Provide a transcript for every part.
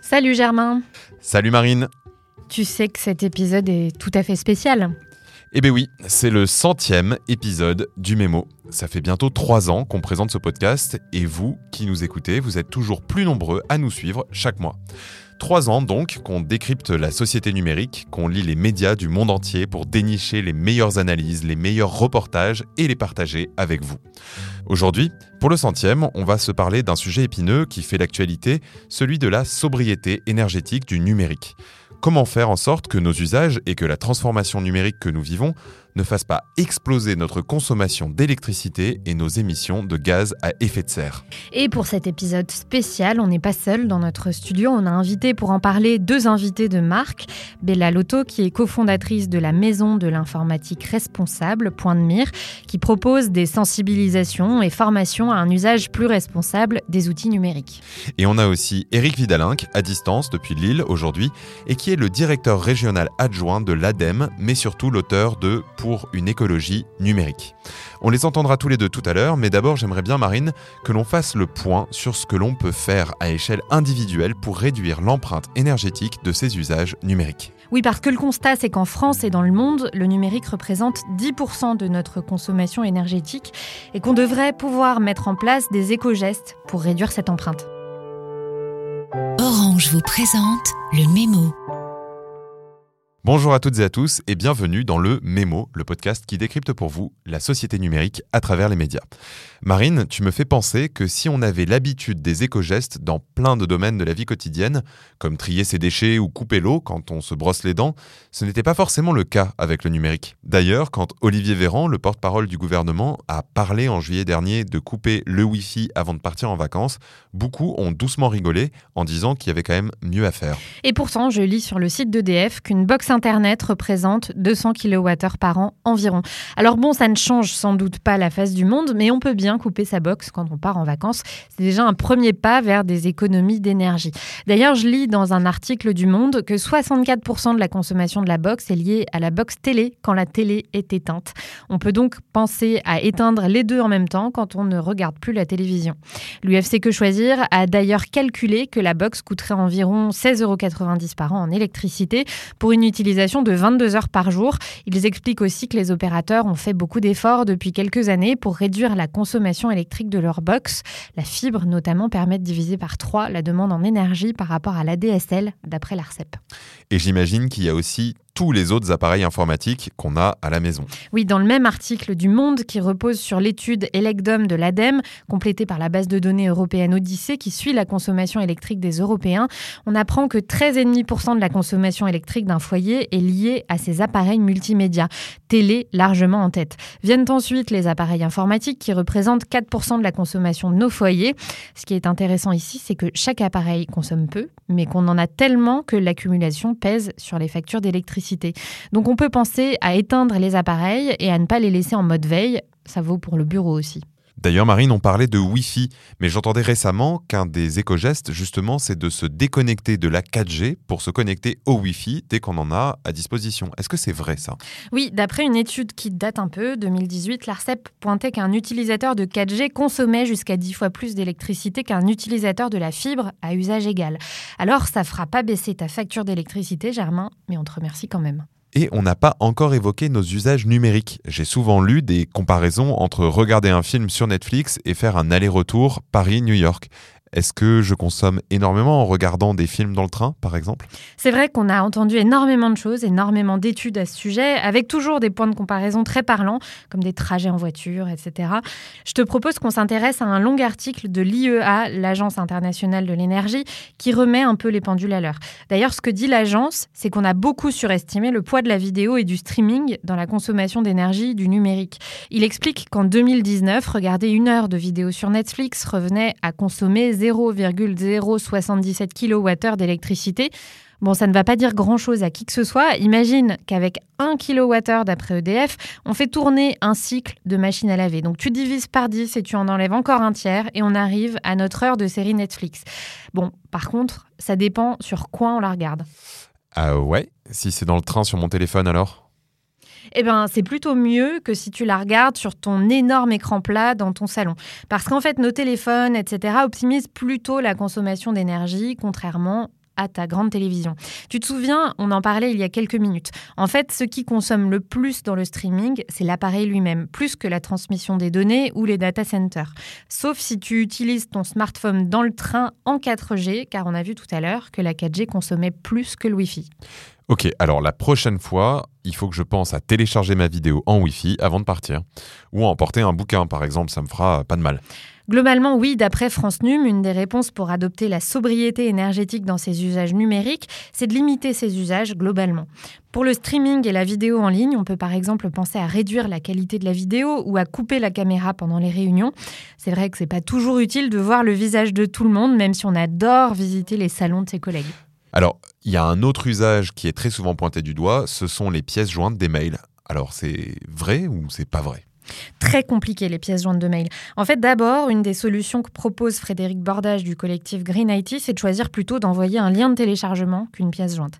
Salut Germain. Salut Marine. Tu sais que cet épisode est tout à fait spécial. Eh bien oui, c'est le centième épisode du Mémo. Ça fait bientôt trois ans qu'on présente ce podcast et vous qui nous écoutez, vous êtes toujours plus nombreux à nous suivre chaque mois. Trois ans donc qu'on décrypte la société numérique, qu'on lit les médias du monde entier pour dénicher les meilleures analyses, les meilleurs reportages et les partager avec vous. Aujourd'hui, pour le centième, on va se parler d'un sujet épineux qui fait l'actualité, celui de la sobriété énergétique du numérique. Comment faire en sorte que nos usages et que la transformation numérique que nous vivons ne fassent pas exploser notre consommation d'électricité et nos émissions de gaz à effet de serre. Et pour cet épisode spécial, on n'est pas seul dans notre studio. On a invité pour en parler deux invités de marque. Bella Lotto, qui est cofondatrice de la Maison de l'informatique responsable, Point de Mire, qui propose des sensibilisations et formations à un usage plus responsable des outils numériques. Et on a aussi Eric Vidalinck, à distance depuis Lille aujourd'hui, et qui est le directeur régional adjoint de l'ADEME, mais surtout l'auteur de pour une écologie numérique. On les entendra tous les deux tout à l'heure, mais d'abord j'aimerais bien Marine que l'on fasse le point sur ce que l'on peut faire à échelle individuelle pour réduire l'empreinte énergétique de ces usages numériques. Oui, parce que le constat, c'est qu'en France et dans le monde, le numérique représente 10% de notre consommation énergétique et qu'on devrait pouvoir mettre en place des éco-gestes pour réduire cette empreinte. Orange vous présente le mémo. Bonjour à toutes et à tous et bienvenue dans le Mémo, le podcast qui décrypte pour vous la société numérique à travers les médias. Marine, tu me fais penser que si on avait l'habitude des éco-gestes dans plein de domaines de la vie quotidienne, comme trier ses déchets ou couper l'eau quand on se brosse les dents, ce n'était pas forcément le cas avec le numérique. D'ailleurs, quand Olivier Véran, le porte-parole du gouvernement, a parlé en juillet dernier de couper le Wi-Fi avant de partir en vacances, beaucoup ont doucement rigolé en disant qu'il y avait quand même mieux à faire. Et pourtant, je lis sur le site d'EDF qu'une box Internet représente 200 kWh par an environ. Alors bon, ça ne change sans doute pas la face du monde, mais on peut bien couper sa box quand on part en vacances. C'est déjà un premier pas vers des économies d'énergie. D'ailleurs, je lis dans un article du Monde que 64% de la consommation de la box est liée à la box télé quand la télé est éteinte. On peut donc penser à éteindre les deux en même temps quand on ne regarde plus la télévision. L'UFC Que Choisir a d'ailleurs calculé que la box coûterait environ 16,90 euros par an en électricité pour une utilisation de 22 heures par jour. Ils expliquent aussi que les opérateurs ont fait beaucoup d'efforts depuis quelques années pour réduire la consommation électrique de leur box. La fibre notamment permet de diviser par 3 la demande en énergie par rapport à l'ADSL, d'après l'ARCEP. Et j'imagine qu'il y a aussi tous les autres appareils informatiques qu'on a à la maison. Oui, dans le même article du Monde qui repose sur l'étude Elecdom de l'ADEME, complétée par la base de données européenne Odyssée qui suit la consommation électrique des Européens, on apprend que 13,5% de la consommation électrique d'un foyer est liée à ces appareils multimédia, télé largement en tête. Viennent ensuite les appareils informatiques qui représentent 4% de la consommation de nos foyers. Ce qui est intéressant ici, c'est que chaque appareil consomme peu, mais qu'on en a tellement que l'accumulation pèse sur les factures d'électricité. Donc on peut penser à éteindre les appareils et à ne pas les laisser en mode veille. Ça vaut pour le bureau aussi. D'ailleurs, Marine, on parlait de Wi-Fi, mais j'entendais récemment qu'un des éco-gestes, justement, c'est de se déconnecter de la 4G pour se connecter au Wi-Fi dès qu'on en a à disposition. Est-ce que c'est vrai ça? Oui, d'après une étude qui date un peu, 2018, l'ARCEP pointait qu'un utilisateur de 4G consommait jusqu'à 10 fois plus d'électricité qu'un utilisateur de la fibre à usage égal. Alors, ça fera pas baisser ta facture d'électricité, Germain, mais on te remercie quand même. Et on n'a pas encore évoqué nos usages numériques. J'ai souvent lu des comparaisons entre regarder un film sur Netflix et faire un aller-retour Paris-New York. Est-ce que je consomme énormément en regardant des films dans le train, par exemple? C'est vrai qu'on a entendu énormément de choses, énormément d'études à ce sujet, avec toujours des points de comparaison très parlants, comme des trajets en voiture, etc. Je te propose qu'on s'intéresse à un long article de l'IEA, l'Agence internationale de l'énergie, qui remet un peu les pendules à l'heure. D'ailleurs, ce que dit l'agence, c'est qu'on a beaucoup surestimé le poids de la vidéo et du streaming dans la consommation d'énergie du numérique. Il explique qu'en 2019, regarder une heure de vidéo sur Netflix revenait à consommer 0,077 kWh d'électricité. Bon, ça ne va pas dire grand-chose à qui que ce soit. Imagine qu'avec 1 kWh d'après EDF, on fait tourner un cycle de machine à laver. Donc tu divises par 10 et tu en enlèves encore un tiers et on arrive à notre heure de série Netflix. Bon, par contre, ça dépend sur quoi on la regarde. Ah ouais Si c'est dans le train sur mon téléphone alors? Eh ben, c'est plutôt mieux que si tu la regardes sur ton énorme écran plat dans ton salon. Parce qu'en fait, nos téléphones, etc., optimisent plutôt la consommation d'énergie, contrairement à ta grande télévision. Tu te souviens, on en parlait il y a quelques minutes. En fait, ce qui consomme le plus dans le streaming, c'est l'appareil lui-même, plus que la transmission des données ou les data centers. Sauf si tu utilises ton smartphone dans le train en 4G, car on a vu tout à l'heure que la 4G consommait plus que le Wi-Fi. Ok, alors la prochaine fois, il faut que je pense à télécharger ma vidéo en Wi-Fi avant de partir. Ou à emporter un bouquin, par exemple, ça me fera pas de mal. Globalement, oui, d'après France Num, une des réponses pour adopter la sobriété énergétique dans ses usages numériques, c'est de limiter ces usages globalement. Pour le streaming et la vidéo en ligne, on peut par exemple penser à réduire la qualité de la vidéo ou à couper la caméra pendant les réunions. C'est vrai que c'est pas toujours utile de voir le visage de tout le monde, même si on adore visiter les salons de ses collègues. Alors, il y a un autre usage qui est très souvent pointé du doigt, ce sont les pièces jointes des mails. Alors, c'est vrai ou c'est pas vrai? Très compliqué les pièces jointes de mail. En fait, d'abord, une des solutions que propose Frédéric Bordage du collectif Green IT, c'est de choisir plutôt d'envoyer un lien de téléchargement qu'une pièce jointe.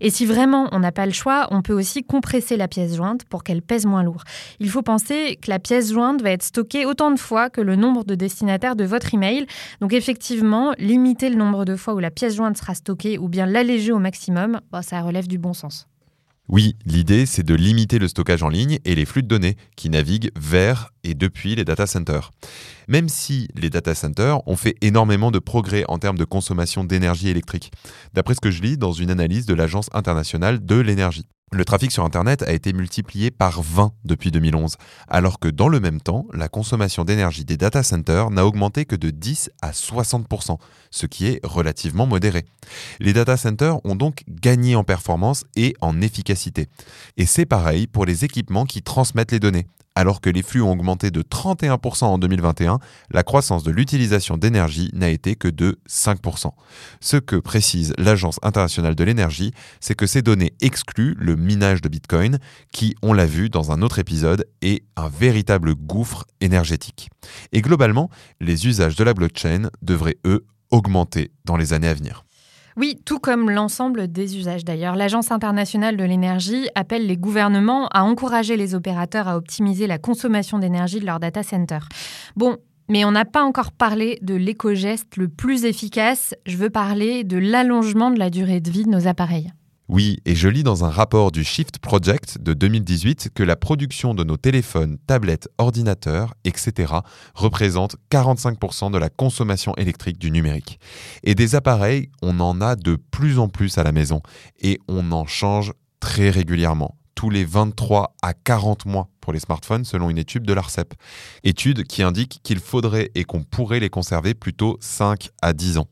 Et si vraiment on n'a pas le choix, on peut aussi compresser la pièce jointe pour qu'elle pèse moins lourd. Il faut penser que la pièce jointe va être stockée autant de fois que le nombre de destinataires de votre email. Donc effectivement, limiter le nombre de fois où la pièce jointe sera stockée ou bien l'alléger au maximum, ça relève du bon sens. Oui, l'idée, c'est de limiter le stockage en ligne et les flux de données qui naviguent vers et depuis les data centers. Même si les data centers ont fait énormément de progrès en termes de consommation d'énergie électrique, d'après ce que je lis dans une analyse de l'Agence internationale de l'énergie. Le trafic sur Internet a été multiplié par 20 depuis 2011, alors que dans le même temps, la consommation d'énergie des data centers n'a augmenté que de 10 à 60%, ce qui est relativement modéré. Les data centers ont donc gagné en performance et en efficacité. Et c'est pareil pour les équipements qui transmettent les données. Alors que les flux ont augmenté de 31% en 2021, la croissance de l'utilisation d'énergie n'a été que de 5%. Ce que précise l'Agence internationale de l'énergie, c'est que ces données excluent le minage de Bitcoin, qui, on l'a vu dans un autre épisode, est un véritable gouffre énergétique. Et globalement, les usages de la blockchain devraient, eux, augmenter dans les années à venir. Oui, tout comme l'ensemble des usages d'ailleurs. L'Agence internationale de l'énergie appelle les gouvernements à encourager les opérateurs à optimiser la consommation d'énergie de leurs data centers. Bon, mais on n'a pas encore parlé de l'éco-geste le plus efficace. Je veux parler de l'allongement de la durée de vie de nos appareils. Oui, et je lis dans un rapport du Shift Project de 2018 que la production de nos téléphones, tablettes, ordinateurs, etc. représente 45% de la consommation électrique du numérique. Et des appareils, on en a de plus en plus à la maison et on en change très régulièrement tous les 23 à 40 mois pour les smartphones selon une étude de l'ARCEP. Étude qui indique qu'il faudrait et qu'on pourrait les conserver plutôt 5 à 10 ans.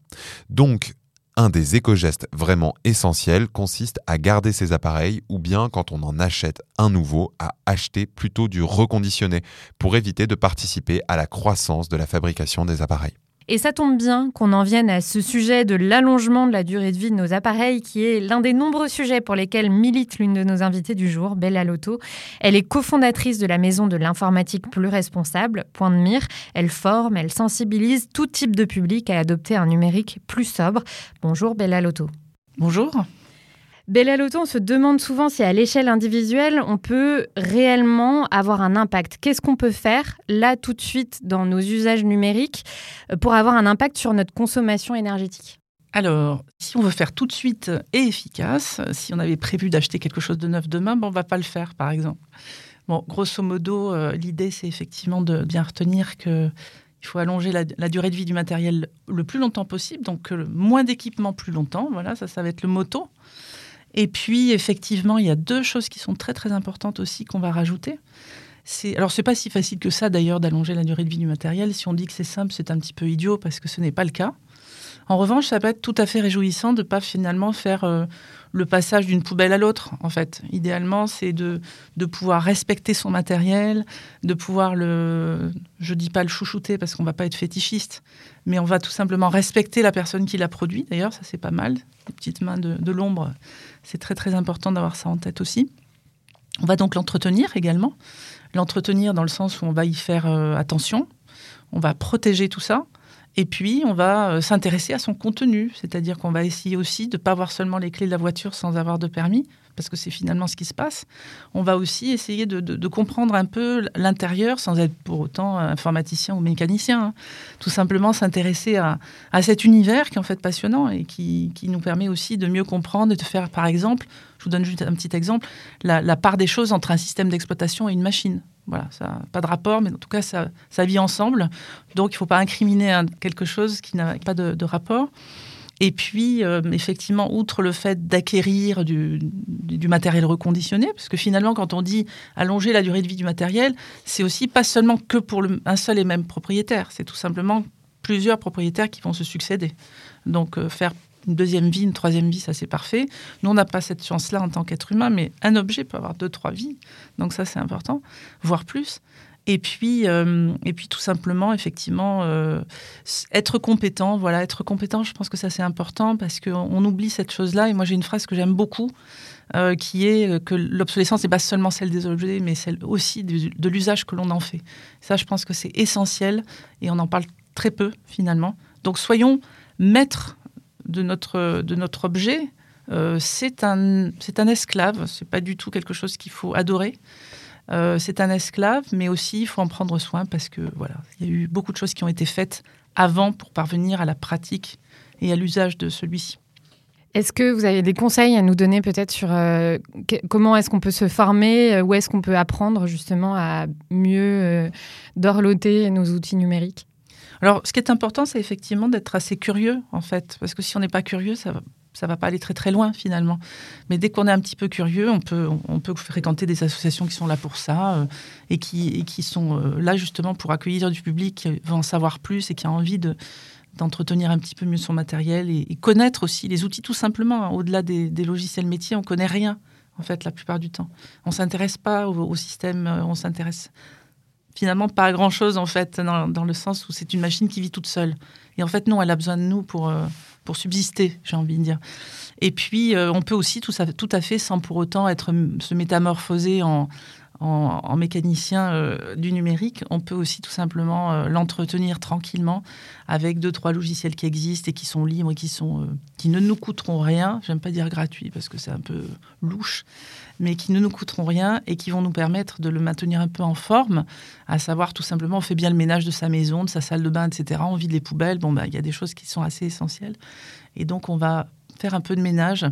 Donc, un des éco-gestes vraiment essentiels consiste à garder ses appareils ou bien quand on en achète un nouveau, à acheter plutôt du reconditionné pour éviter de participer à la croissance de la fabrication des appareils. Et ça tombe bien qu'on en vienne à ce sujet de l'allongement de la durée de vie de nos appareils, qui est l'un des nombreux sujets pour lesquels milite l'une de nos invitées du jour, Bella Lotto. Elle est cofondatrice de la maison de l'informatique plus responsable, Point de Mire. Elle forme, elle sensibilise tout type de public à adopter un numérique plus sobre. Bonjour Bella Lotto. Bonjour. Bella Lotto, on se demande souvent si à l'échelle individuelle, on peut réellement avoir un impact. Qu'est-ce qu'on peut faire là tout de suite dans nos usages numériques euh, pour avoir un impact sur notre consommation énergétique? Alors, si on veut faire tout de suite et efficace, si on avait prévu d'acheter quelque chose de neuf demain, bon, on ne va pas le faire, par exemple. Bon, grosso modo, euh, l'idée, c'est effectivement de bien retenir que il faut allonger la, durée de vie du matériel le plus longtemps possible, donc moins d'équipement plus longtemps. Voilà, ça, ça va être le moto. Et puis, effectivement, il y a deux choses qui sont très, très importantes aussi qu'on va rajouter. Alors, c'est pas si facile que ça, d'ailleurs, d'allonger la durée de vie du matériel. Si on dit que c'est simple, c'est un petit peu idiot parce que ce n'est pas le cas. En revanche, ça peut être tout à fait réjouissant de ne pas finalement faire euh, le passage d'une poubelle à l'autre, en fait. Idéalement, c'est de, de pouvoir respecter son matériel, de pouvoir le... Je dis pas le chouchouter parce qu'on va pas être fétichiste, mais on va tout simplement respecter la personne qui l'a produit. D'ailleurs, ça, c'est pas mal. Les petites mains de, de l'ombre, c'est très très important d'avoir ça en tête aussi. On va donc l'entretenir également. L'entretenir dans le sens où on va y faire euh, attention, on va protéger tout ça. Et puis, on va euh, s'intéresser à son contenu, c'est-à-dire qu'on va essayer aussi de ne pas voir seulement les clés de la voiture sans avoir de permis, parce que c'est finalement ce qui se passe. On va aussi essayer de, comprendre un peu l'intérieur sans être pour autant informaticien ou mécanicien. Hein. Tout simplement s'intéresser à, cet univers qui est en fait passionnant et qui, nous permet aussi de mieux comprendre et de faire, par exemple, je vous donne juste un petit exemple, la part des choses entre un système d'exploitation et une machine. Voilà, ça pas de rapport, mais en tout cas, ça, vit ensemble. Donc, il ne faut pas incriminer quelque chose qui n'a pas de, rapport. Et puis, euh, effectivement, outre le fait d'acquérir du, matériel reconditionné, parce que finalement, quand on dit allonger la durée de vie du matériel, c'est aussi pas seulement que pour un seul et même propriétaire, c'est tout simplement plusieurs propriétaires qui vont se succéder. Donc, euh, faire une deuxième vie, une troisième vie, ça c'est parfait. Nous, on n'a pas cette chance-là en tant qu'être humain, mais un objet peut avoir deux, trois vies. Donc ça, c'est important, voire plus. Et puis, euh, et puis tout simplement, effectivement, euh, être compétent. Voilà, être compétent, je pense que ça c'est important parce qu'on oublie cette chose-là. Et moi, j'ai une phrase que j'aime beaucoup, euh, qui est que l'obsolescence n'est pas seulement celle des objets, mais celle aussi de, de l'usage que l'on en fait. Ça, je pense que c'est essentiel et on en parle très peu finalement. Donc, soyons maîtres de notre, de notre objet, euh, c'est un, un esclave. C'est pas du tout quelque chose qu'il faut adorer. Euh, c'est un esclave, mais aussi il faut en prendre soin parce que voilà, il y a eu beaucoup de choses qui ont été faites avant pour parvenir à la pratique et à l'usage de celui-ci. Est-ce que vous avez des conseils à nous donner peut-être sur euh, comment est-ce qu'on peut se former, où est-ce qu'on peut apprendre justement à mieux dorloter nos outils numériques? Alors, ce qui est important, c'est effectivement d'être assez curieux, en fait, parce que si on n'est pas curieux, ça va va pas aller très très loin finalement. Mais dès qu'on est un petit peu curieux, on peut, on peut fréquenter des associations qui sont là pour ça euh, et, qui, qui sont euh, là justement pour accueillir du public qui veut en savoir plus et qui a envie de, d'entretenir un petit peu mieux son matériel et, connaître aussi les outils tout simplement. Hein. Au-delà des, logiciels métiers, on connaît rien en fait la plupart du temps. On s'intéresse pas au, au système, euh, on s'intéresse finalement pas grand-chose en fait, dans, le sens où c'est une machine qui vit toute seule. Et en fait, non, elle a besoin de nous pour, euh, pour subsister, j'ai envie de dire. Et puis, euh, on peut aussi tout, tout, à fait, sans pour autant être se métamorphoser en, en, mécanicien euh, du numérique, on peut aussi tout simplement euh, l'entretenir tranquillement avec deux trois logiciels qui existent et qui sont libres et qui sont euh, qui ne nous coûteront rien. J'aime pas dire gratuit parce que c'est un peu louche, mais qui ne nous coûteront rien et qui vont nous permettre de le maintenir un peu en forme. À savoir tout simplement, on fait bien le ménage de sa maison, de sa salle de bain, etc. On vide les poubelles. Bon, bah il y a des choses qui sont assez essentielles et donc on va faire un peu de ménage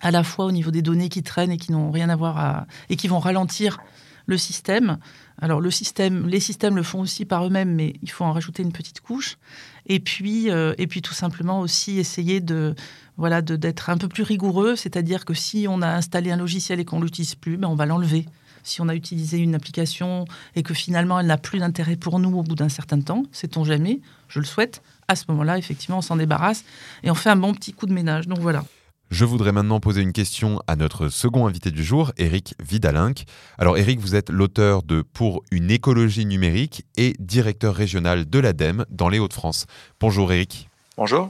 à la fois au niveau des données qui traînent et qui n'ont rien à voir et qui vont ralentir le système. Alors le système, les systèmes le font aussi par eux-mêmes, mais il faut en rajouter une petite couche. Et puis, euh, et puis tout simplement aussi essayer de voilà d'être un peu plus rigoureux, c'est-à-dire que si on a installé un logiciel et qu'on l'utilise plus, ben on va l'enlever. Si on a utilisé une application et que finalement elle n'a plus d'intérêt pour nous au bout d'un certain temps, sait-on jamais, je le souhaite, à ce moment-là, effectivement, on s'en débarrasse et on fait un bon petit coup de ménage. Donc voilà. Je voudrais maintenant poser une question à notre second invité du jour, Eric Vidalinck. Alors Eric, vous êtes l'auteur de Pour une écologie numérique et directeur régional de l'ADEME dans les Hauts-de-France. Bonjour Eric. Bonjour.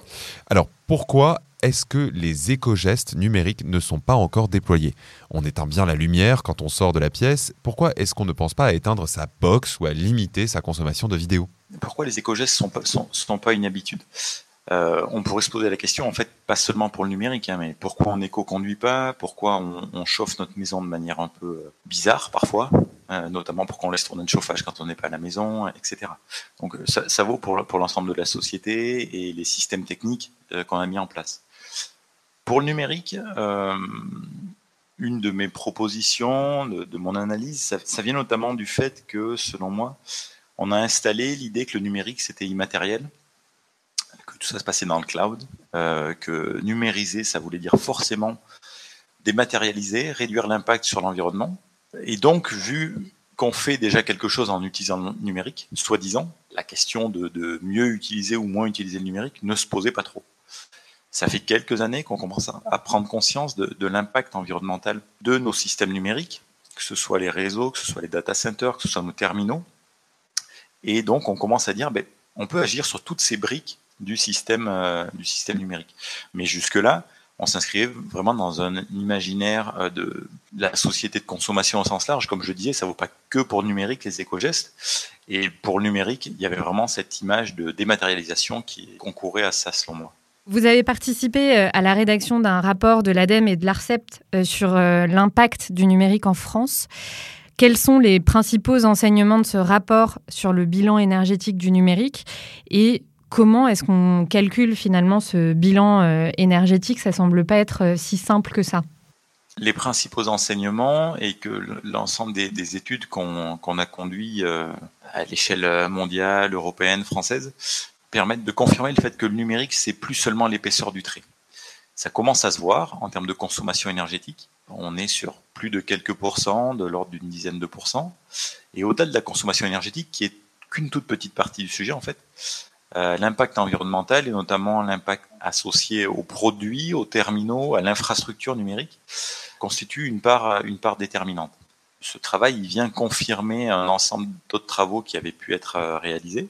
Alors pourquoi est-ce que les éco-gestes numériques ne sont pas encore déployés? On éteint bien la lumière quand on sort de la pièce. Pourquoi est-ce qu'on ne pense pas à éteindre sa box ou à limiter sa consommation de vidéos? Pourquoi les éco-gestes ne sont, sont, pas une habitude? Euh, on pourrait se poser la question, en fait, pas seulement pour le numérique, hein, mais pourquoi on éco-conduit pas Pourquoi on, chauffe notre maison de manière un peu euh, bizarre parfois euh, Notamment pour qu'on laisse tourner le chauffage quand on n'est pas à la maison, etc. Donc ça, vaut pour, pour l'ensemble de la société et les systèmes techniques qu'on a mis en place. Pour le numérique, une de mes propositions, de, mon analyse, ça, ça, vient notamment du fait que, selon moi, on a installé l'idée que le numérique, c'était immatériel que tout ça se passait dans le cloud, euh, que numériser, ça voulait dire forcément dématérialiser, réduire l'impact sur l'environnement. Et donc, vu qu'on fait déjà quelque chose en utilisant le numérique, soi-disant, la question de, mieux utiliser ou moins utiliser le numérique ne se posait pas trop. Ça fait quelques années qu'on commence à prendre conscience de, l'impact environnemental de nos systèmes numériques, que ce soit les réseaux, que ce soit les data centers, que ce soit nos terminaux. Et donc, on commence à dire, ben, on peut agir sur toutes ces briques du système, euh, du système numérique. Mais jusque-là, on s'inscrivait vraiment dans un imaginaire euh, de la société de consommation au sens large. Comme je disais, ça ne vaut pas que pour le numérique, les éco-gestes. Et pour le numérique, il y avait vraiment cette image de dématérialisation qui concourait à ça, selon moi. Vous avez participé euh, à la rédaction d'un rapport de l'ADEME et de l'ARCEPT sur l'impact du numérique en France. Quels sont les principaux enseignements de ce rapport sur le bilan énergétique du numérique et Comment est-ce qu'on calcule finalement ce bilan euh, énergétique? Ça semble pas être euh, si simple que ça. Les principaux enseignements et que l'ensemble des, études qu'on a conduites euh, à l'échelle mondiale, européenne, française, permettent de confirmer le fait que le numérique, c'est plus seulement l'épaisseur du trait. Ça commence à se voir en termes de consommation énergétique. On est sur plus de quelques pourcents, de l'ordre d'une dizaine de pourcents. Et au-delà de la consommation énergétique, qui est qu'une toute petite partie du sujet en fait, euh, l'impact environnemental et notamment l'impact associé aux produits, aux terminaux, à l'infrastructure numérique constitue une part, déterminante. Ce travail il vient confirmer un ensemble d'autres travaux qui avaient pu être euh, réalisés,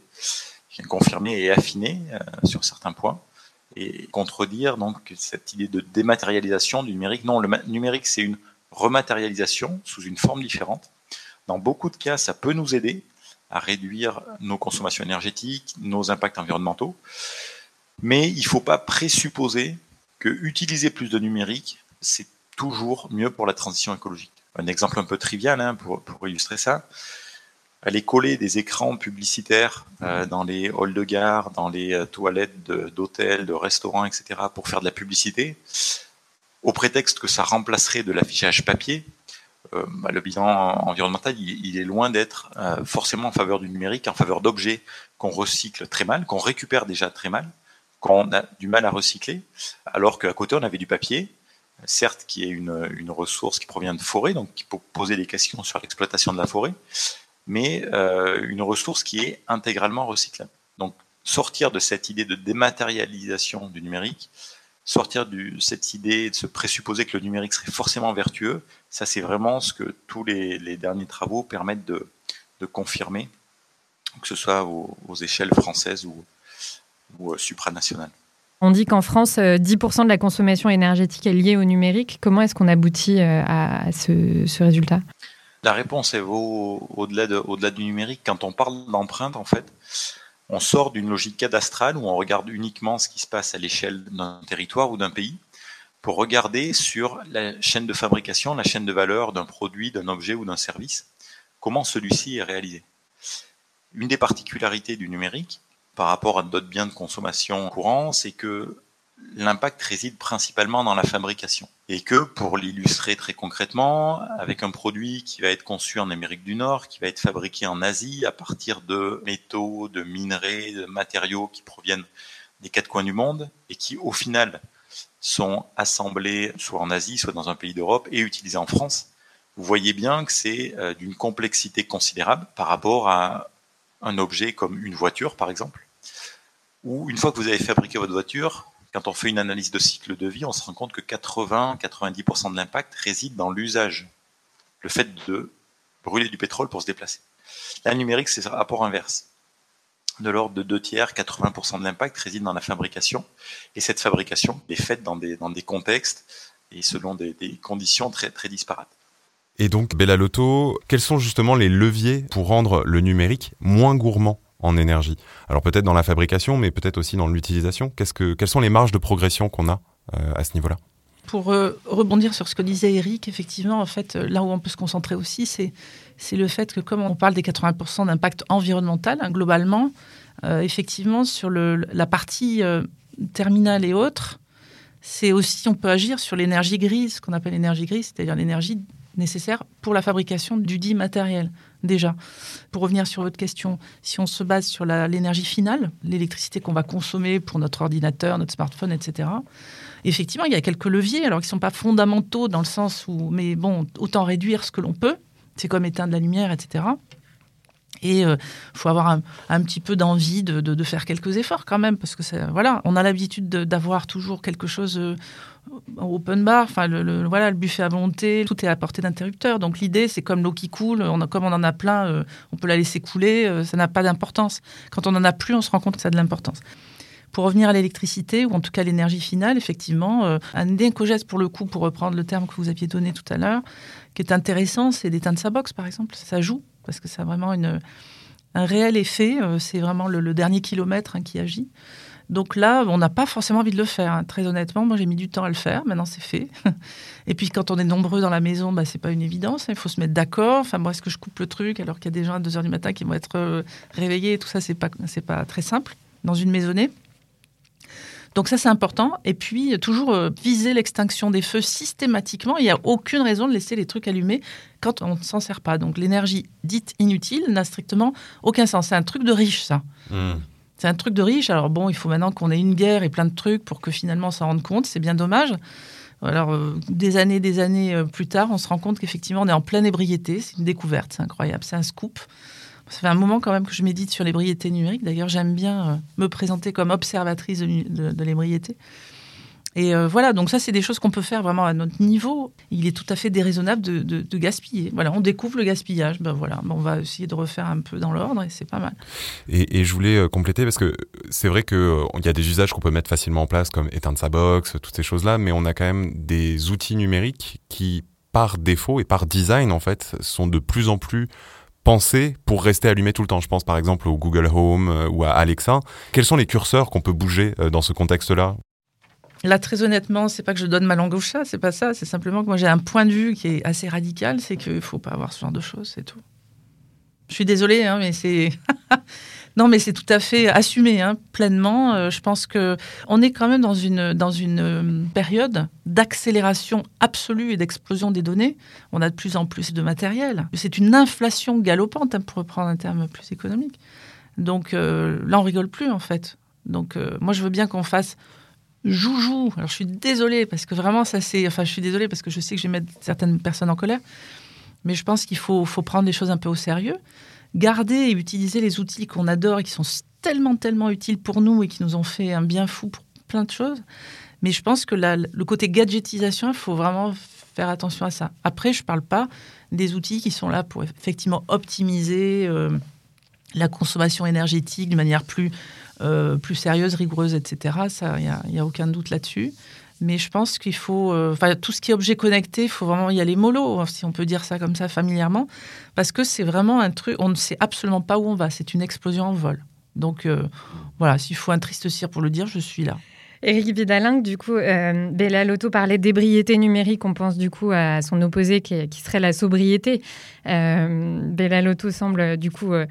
vient confirmer et affiner euh, sur certains points et contredire donc cette idée de dématérialisation du numérique. Non, le numérique c'est une rematérialisation sous une forme différente. Dans beaucoup de cas, ça peut nous aider à réduire nos consommations énergétiques, nos impacts environnementaux. Mais il ne faut pas présupposer que utiliser plus de numérique, c'est toujours mieux pour la transition écologique. Un exemple un peu trivial hein, pour, pour, illustrer ça, aller coller des écrans publicitaires euh, dans les halls de gare, dans les euh, toilettes d'hôtels, de, restaurants, etc., pour faire de la publicité, au prétexte que ça remplacerait de l'affichage papier, euh, le bilan environnemental, il, est loin d'être euh, forcément en faveur du numérique, en faveur d'objets qu'on recycle très mal, qu'on récupère déjà très mal, qu'on a du mal à recycler, alors qu'à côté, on avait du papier, certes qui est une, ressource qui provient de forêt, donc qui peut poser des questions sur l'exploitation de la forêt, mais euh, une ressource qui est intégralement recyclable. Donc sortir de cette idée de dématérialisation du numérique, sortir de cette idée de se présupposer que le numérique serait forcément vertueux, ça c'est vraiment ce que tous les, derniers travaux permettent de, confirmer, que ce soit aux, échelles françaises ou, ou euh, supranationales. On dit qu'en France, 10% euh, de la consommation énergétique est liée au numérique. Comment est-ce qu'on aboutit euh, à ce, résultat? La réponse est au-delà au du numérique. Quand on parle d'empreinte, en fait, on sort d'une logique cadastrale où on regarde uniquement ce qui se passe à l'échelle d'un territoire ou d'un pays pour regarder sur la chaîne de fabrication, la chaîne de valeur d'un produit, d'un objet ou d'un service, comment celui-ci est réalisé. Une des particularités du numérique par rapport à d'autres biens de consommation courants, c'est que l'impact réside principalement dans la fabrication. Et que, pour l'illustrer très concrètement, avec un produit qui va être conçu en Amérique du Nord, qui va être fabriqué en Asie à partir de métaux, de minerais, de matériaux qui proviennent des quatre coins du monde et qui, au final, sont assemblés soit en Asie, soit dans un pays d'Europe et utilisés en France, vous voyez bien que c'est euh, d'une complexité considérable par rapport à un objet comme une voiture, par exemple, où une fois que vous avez fabriqué votre voiture, quand on fait une analyse de cycle de vie, on se rend compte que 80-90% de l'impact réside dans l'usage, le fait de brûler du pétrole pour se déplacer. La numérique, c'est rapport inverse. De l'ordre de 2 tiers, 80% de l'impact réside dans la fabrication. Et cette fabrication est faite dans des, dans des contextes et selon des, conditions très, très disparates. Et donc, Bella Lotto, quels sont justement les leviers pour rendre le numérique moins gourmand en énergie? Alors peut-être dans la fabrication, mais peut-être aussi dans l'utilisation. Quelles sont les marges de progression qu'on a euh, à ce niveau-là? Pour euh, rebondir sur ce que disait Eric, effectivement, en fait, euh, là où on peut se concentrer aussi, c'est, le fait que comme on parle des 80% d'impact environnemental, hein, globalement, effectivement, sur la partie terminale et autres, c'est aussi, on peut agir sur l'énergie grise, ce qu'on appelle l'énergie grise, c'est-à-dire l'énergie nécessaire pour la fabrication du dit matériel déjà. Pour revenir sur votre question, si on se base sur l'énergie finale, l'électricité qu'on va consommer pour notre ordinateur, notre smartphone, etc., effectivement, il y a quelques leviers, alors qui ne sont pas fondamentaux dans le sens où, mais bon, autant réduire ce que l'on peut. C'est comme éteindre la lumière, etc. Et il euh, faut avoir un, petit peu d'envie de, faire quelques efforts quand même, parce que voilà, on a l'habitude d'avoir toujours quelque chose euh, open bar, enfin le, voilà, le buffet à volonté, tout est à portée d'interrupteur. Donc l'idée, c'est comme l'eau qui coule, on comme on en a plein, euh, on peut la laisser couler, ça n'a pas d'importance. Quand on en a plus, on se rend compte que ça a de l'importance. Pour revenir à l'électricité, ou en tout cas l'énergie finale, effectivement, euh, un éco-geste pour le coup, pour reprendre le terme que vous aviez donné tout à l'heure, qui est intéressant, c'est d'éteindre sa box, par exemple. Ça joue, parce que ça a vraiment un réel effet. Euh, c'est vraiment le, dernier kilomètre hein, qui agit. Donc là, on n'a pas forcément envie de le faire. Hein. Très honnêtement, moi j'ai mis du temps à le faire. Maintenant c'est fait. Et puis quand on est nombreux dans la maison, bah, c'est pas une évidence. Hein. Il faut se mettre d'accord. Enfin, moi, est-ce que je coupe le truc alors qu'il y a des gens à 2 h du matin qui vont être euh, réveillés Tout ça, c'est pas pas très simple dans une maisonnée. Donc ça, c'est important. Et puis, toujours euh, viser l'extinction des feux systématiquement. Il n'y a aucune raison de laisser les trucs allumés quand on ne s'en sert pas. Donc l'énergie dite inutile n'a strictement aucun sens. C'est un truc de riche, ça. Hmm. C'est un truc de riche. Alors bon, il faut maintenant qu'on ait une guerre et plein de trucs pour que finalement on s'en rende compte. C'est bien dommage. Alors, euh, des années, des années euh, plus tard, on se rend compte qu'effectivement, on est en pleine ébriété. C'est une découverte, c'est incroyable, c'est un scoop. Ça fait un moment quand même que je médite sur l'ébriété numérique. D'ailleurs, j'aime bien euh, me présenter comme observatrice de l'ébriété. Et euh, voilà, donc ça, c'est des choses qu'on peut faire vraiment à notre niveau. Il est tout à fait déraisonnable de, gaspiller. Voilà, on découvre le gaspillage. Ben voilà, on va essayer de refaire un peu dans l'ordre et c'est pas mal. Et, je voulais euh, compléter parce que c'est vrai qu'il y a des usages qu'on peut mettre facilement en place, comme éteindre sa box, toutes ces choses-là, mais on a quand même des outils numériques qui, par défaut et par design, en fait, sont de plus en plus pensés pour rester allumés tout le temps. Je pense par exemple au Google Home ou à Alexa. Quels sont les curseurs qu'on peut bouger dans ce contexte-là? Là, très honnêtement, c'est pas que je donne ma langue au chat, c'est pas ça. C'est simplement que moi, j'ai un point de vue qui est assez radical, c'est qu'il faut pas avoir ce genre de choses, c'est tout. Je suis désolée, hein, mais c'est non, mais c'est tout à fait assumé hein, pleinement. Euh, je pense que on est quand même dans une dans une euh, période d'accélération absolue et d'explosion des données. On a de plus en plus de matériel. C'est une inflation galopante, hein, pour reprendre un terme plus économique. Donc euh, là, on rigole plus en fait. Donc moi, je veux bien qu'on fasse joujou. Alors je suis désolée parce que vraiment ça c'est. Enfin, je suis désolée parce que je sais que je vais mettre certaines personnes en colère. Mais je pense qu'il faut, faut prendre les choses un peu au sérieux. Garder et utiliser les outils qu'on adore et qui sont tellement, tellement utiles pour nous et qui nous ont fait un bien fou pour plein de choses. Mais je pense que le côté gadgetisation, il faut vraiment faire attention à ça. Après, je ne parle pas des outils qui sont là pour effectivement optimiser euh, la consommation énergétique d'une manière plus euh, plus sérieuse, rigoureuse, etc. Il n'y a, aucun doute là-dessus. Mais je pense qu'il faut, euh, enfin, tout ce qui est objet connecté, il faut vraiment y aller mollo, si on peut dire ça comme ça familièrement, parce que c'est vraiment un truc, on ne sait absolument pas où on va. C'est une explosion en vol. Donc euh, voilà, s'il faut un triste cire pour le dire, je suis là. Éric Vidalin, du coup, euh, Bella Lotto parlait d'ébriété numérique. On pense du coup à son opposé qui, serait la sobriété. Euh, Bella Lotto semble du coup euh,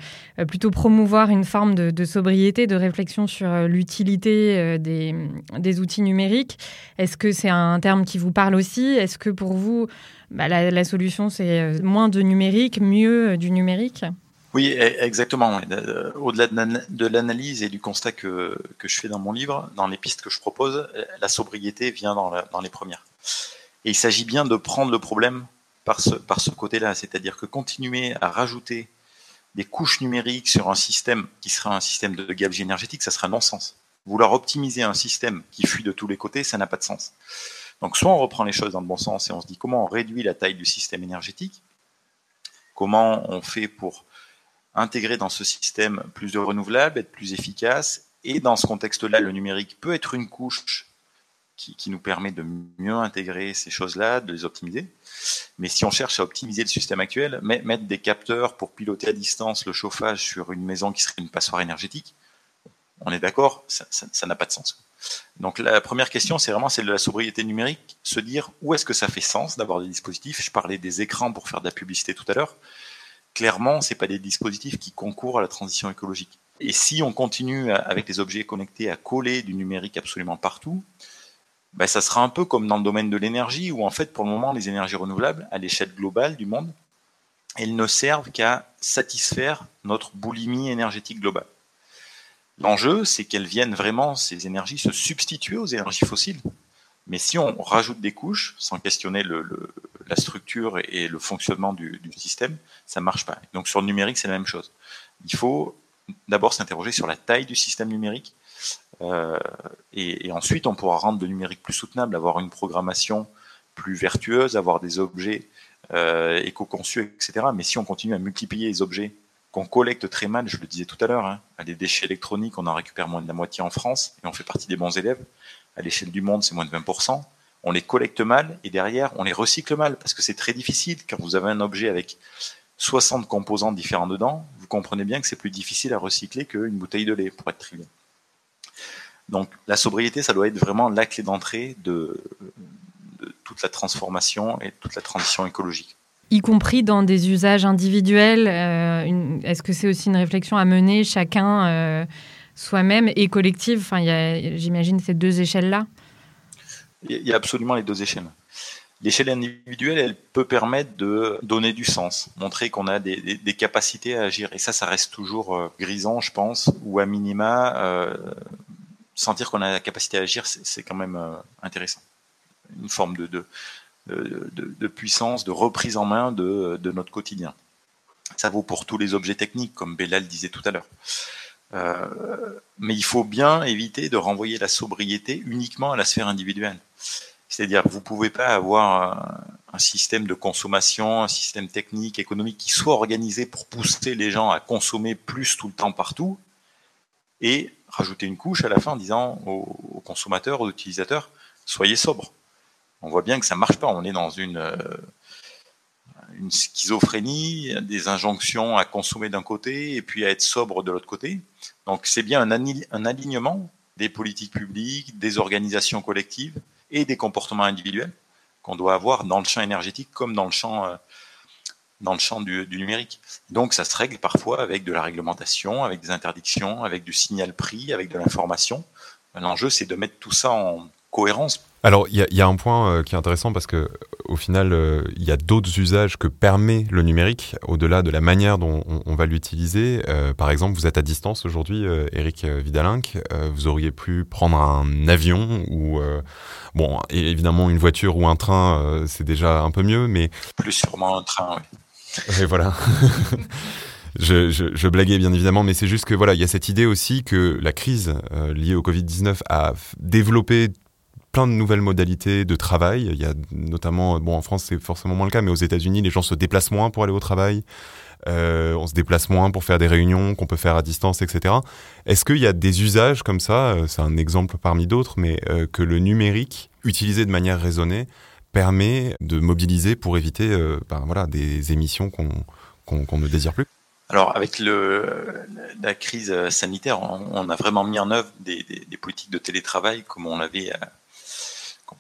plutôt promouvoir une forme de, sobriété, de réflexion sur l'utilité des, outils numériques. Est-ce que c'est un terme qui vous parle aussi? Est-ce que pour vous, bah, la solution, c'est moins de numérique, mieux du numérique? Oui, e, exactement. Au-delà de l'analyse et du constat que, je fais dans mon livre, dans les pistes que je propose, la sobriété vient dans, les premières. Et il s'agit bien de prendre le problème par ce, côté-là, c'est-à-dire que continuer à rajouter des couches numériques sur un système qui serait un système de gabegie énergétique, ça serait un non-sens. Vouloir optimiser un système qui fuit de tous les côtés, ça n'a pas de sens. Donc soit on reprend les choses dans le bon sens et on se dit comment on réduit la taille du système énergétique, comment on fait pour intégrer dans ce système plus de renouvelables, être plus efficace. Et dans ce contexte-là, le numérique peut être une couche qui, nous permet de mieux intégrer ces choses-là, de les optimiser. Mais si on cherche à optimiser le système actuel, mettre des capteurs pour piloter à distance le chauffage sur une maison qui serait une passoire énergétique, on est d'accord, ça n'a pas de sens. Donc la première question, c'est vraiment celle de la sobriété numérique, se dire où est-ce que ça fait sens d'avoir des dispositifs. Je parlais des écrans pour faire de la publicité tout à l'heure clairement, ce pas des dispositifs qui concourent à la transition écologique. Et si on continue avec les objets connectés à coller du numérique absolument partout, ben ça sera un peu comme dans le domaine de l'énergie, où en fait, pour le moment, les énergies renouvelables, à l'échelle globale du monde, elles ne servent qu'à satisfaire notre boulimie énergétique globale. L'enjeu, c'est qu'elles viennent vraiment, ces énergies, se substituer aux énergies fossiles. Mais si on rajoute des couches, sans questionner la structure et le fonctionnement du, système, ça ne marche pas. Donc sur le numérique, c'est la même chose. Il faut d'abord s'interroger sur la taille du système numérique, euh, et, ensuite on pourra rendre le numérique plus soutenable, avoir une programmation plus vertueuse, avoir des objets euh, éco-conçus, etc. Mais si on continue à multiplier les objets qu'on collecte très mal, je le disais tout à l'heure, hein, les déchets électroniques, on en récupère moins de la moitié en France, et on fait partie des bons élèves. À l'échelle du monde, c'est moins de 20%. On les collecte mal, et derrière, on les recycle mal, parce que c'est très difficile. Quand vous avez un objet avec 60 composants différents dedans, vous comprenez bien que c'est plus difficile à recycler qu'une bouteille de lait, pour être trié. Donc la sobriété, ça doit être vraiment la clé d'entrée de, toute la transformation et toute la transition écologique. Y compris dans des usages individuels, euh, est-ce que c'est aussi une réflexion à mener chacun euh, soi-même et collective j'imagine ces deux échelles-là. Il y a absolument les deux échelles. L'échelle individuelle, elle peut permettre de donner du sens, montrer qu'on a des, capacités à agir. Et ça, ça reste toujours euh, grisant, je pense, ou à minima, sentir qu'on a la capacité à agir, c'est quand même intéressant une forme de, de, de, puissance, de reprise en main de, notre quotidien. Ça vaut pour tous les objets techniques, comme Bellal disait tout à l'heure. Euh, mais il faut bien éviter de renvoyer la sobriété uniquement à la sphère individuelle. C'est-à-dire vous ne pouvez pas avoir un, système de consommation, un système technique, économique qui soit organisé pour pousser les gens à consommer plus tout le temps partout et rajouter une couche à la fin en disant aux consommateurs, aux utilisateurs, soyez sobres on voit bien que ça marche pas. On est dans une, euh, une schizophrénie, des injonctions à consommer d'un côté et puis à être sobre de l'autre côté. Donc c'est bien un, alignement des politiques publiques, des organisations collectives et des comportements individuels qu'on doit avoir dans le champ énergétique comme dans le champ, euh, du, du, numérique. Donc ça se règle parfois avec de la réglementation, avec des interdictions, avec du signal prix, avec de l'information. L'enjeu, c'est de mettre tout ça en cohérence alors, il y, a un point euh, qui est intéressant parce que, au final, euh, il y a d'autres usages que permet le numérique, au-delà de la manière dont on, va l'utiliser. Euh, par exemple, vous êtes à distance aujourd'hui, Eric Vidalinck. vous auriez pu prendre un avion ou, bon, évidemment, une voiture ou un train, c'est déjà un peu mieux, mais plus sûrement un train. Oui. Et voilà. Je, je, je, blaguais bien évidemment, mais c'est juste que voilà, il y a cette idée aussi que la crise liée au Covid-19 a développé de nouvelles modalités de travail. Il y a notamment, bon, en France, c'est forcément moins le cas, mais aux États-Unis, les gens se déplacent moins pour aller au travail. Euh, on se déplace moins pour faire des réunions qu'on peut faire à distance, etc. Est-ce qu'il y a des usages comme ça, euh, c'est un exemple parmi d'autres, mais euh, que le numérique, utilisé de manière raisonnée, permet de mobiliser pour éviter ben, voilà, des émissions qu'on ne désire plus? Alors, avec la crise sanitaire, on, a vraiment mis en œuvre des, des, des politiques de télétravail comme on l'avait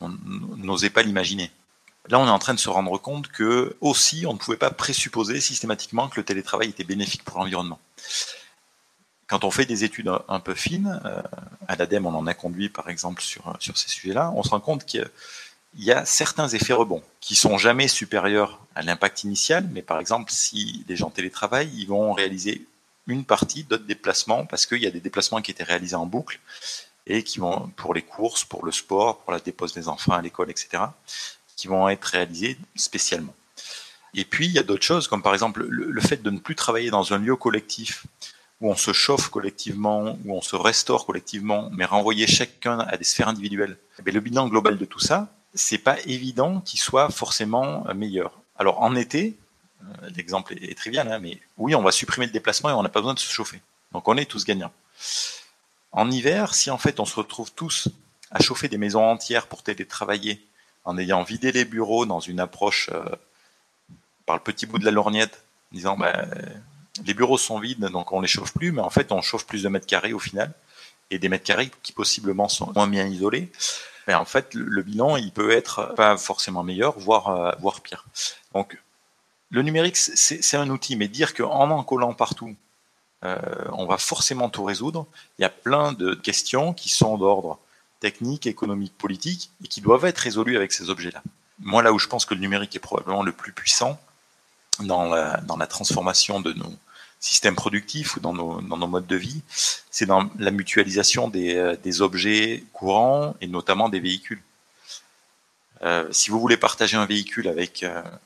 on n'osait pas l'imaginer. Là, on est en train de se rendre compte que aussi, on ne pouvait pas présupposer systématiquement que le télétravail était bénéfique pour l'environnement. Quand on fait des études un peu fines, euh, à l'ADEME, on en a conduit par exemple sur, ces sujets-là, on se rend compte qu'il y a certains effets rebonds qui sont jamais supérieurs à l'impact initial, mais par exemple, si les gens télétravaillent, ils vont réaliser une partie d'autres déplacements parce qu'il y a des déplacements qui étaient réalisés en boucle et qui vont, pour les courses, pour le sport, pour la dépose des enfants à l'école, etc., qui vont être réalisés spécialement. Et puis, il y a d'autres choses, comme par exemple le, fait de ne plus travailler dans un lieu collectif où on se chauffe collectivement, où on se restaure collectivement, mais renvoyer chacun à des sphères individuelles. Mais eh le bilan global de tout ça, c'est pas évident qu'il soit forcément meilleur. Alors en été, euh, l'exemple est, trivial, hein, mais oui, on va supprimer le déplacement et on n'a pas besoin de se chauffer. Donc on est tous gagnants. En hiver, si en fait on se retrouve tous à chauffer des maisons entières pour télétravailler, en ayant vidé les bureaux dans une approche euh, par le petit bout de la lorgnette, disant bah, les bureaux sont vides, donc on les chauffe plus, mais en fait on chauffe plus de mètres carrés au final, et des mètres carrés qui possiblement sont moins bien isolés. Mais en fait, le bilan, il peut être pas forcément meilleur, voire, euh, voire pire. Donc, le numérique, c'est un outil, mais dire qu'en en collant partout, euh, on va forcément tout résoudre. Il y a plein de questions qui sont d'ordre technique, économique, politique, et qui doivent être résolues avec ces objets-là. Moi, là où je pense que le numérique est probablement le plus puissant dans la, transformation de nos systèmes productifs ou dans nos, modes de vie, c'est dans la mutualisation des, euh, objets courants et notamment des véhicules. Euh, si vous voulez partager un véhicule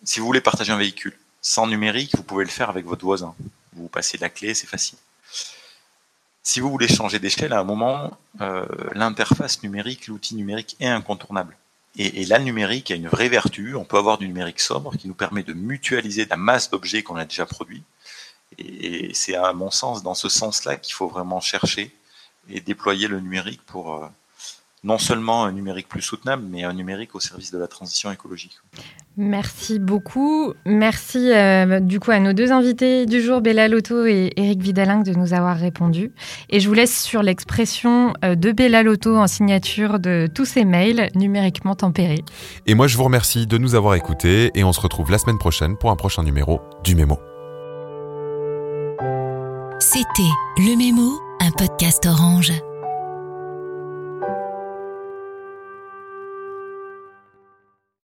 si vous voulez partager un véhicule sans numérique, vous pouvez le faire avec votre voisin passez la clé, c'est facile. Si vous voulez changer d'échelle, à un moment, euh, l'interface numérique, l'outil numérique est incontournable. Et, là, le numérique a une vraie vertu. On peut avoir du numérique sobre qui nous permet de mutualiser la masse d'objets qu'on a déjà produits Et c'est à mon sens dans ce sens-là qu'il faut vraiment chercher et déployer le numérique pour euh, non seulement un numérique plus soutenable, mais un numérique au service de la transition écologique. Merci beaucoup. Merci euh, du coup à nos deux invités du jour, Bella Lotto et Eric Vidalingue, de nous avoir répondu. Et je vous laisse sur l'expression euh, de Bella Lotto en signature de tous ces mails numériquement tempérés. Et moi, je vous remercie de nous avoir écoutés et on se retrouve la semaine prochaine pour un prochain numéro du Mémo. C'était Le Mémo, un podcast orange.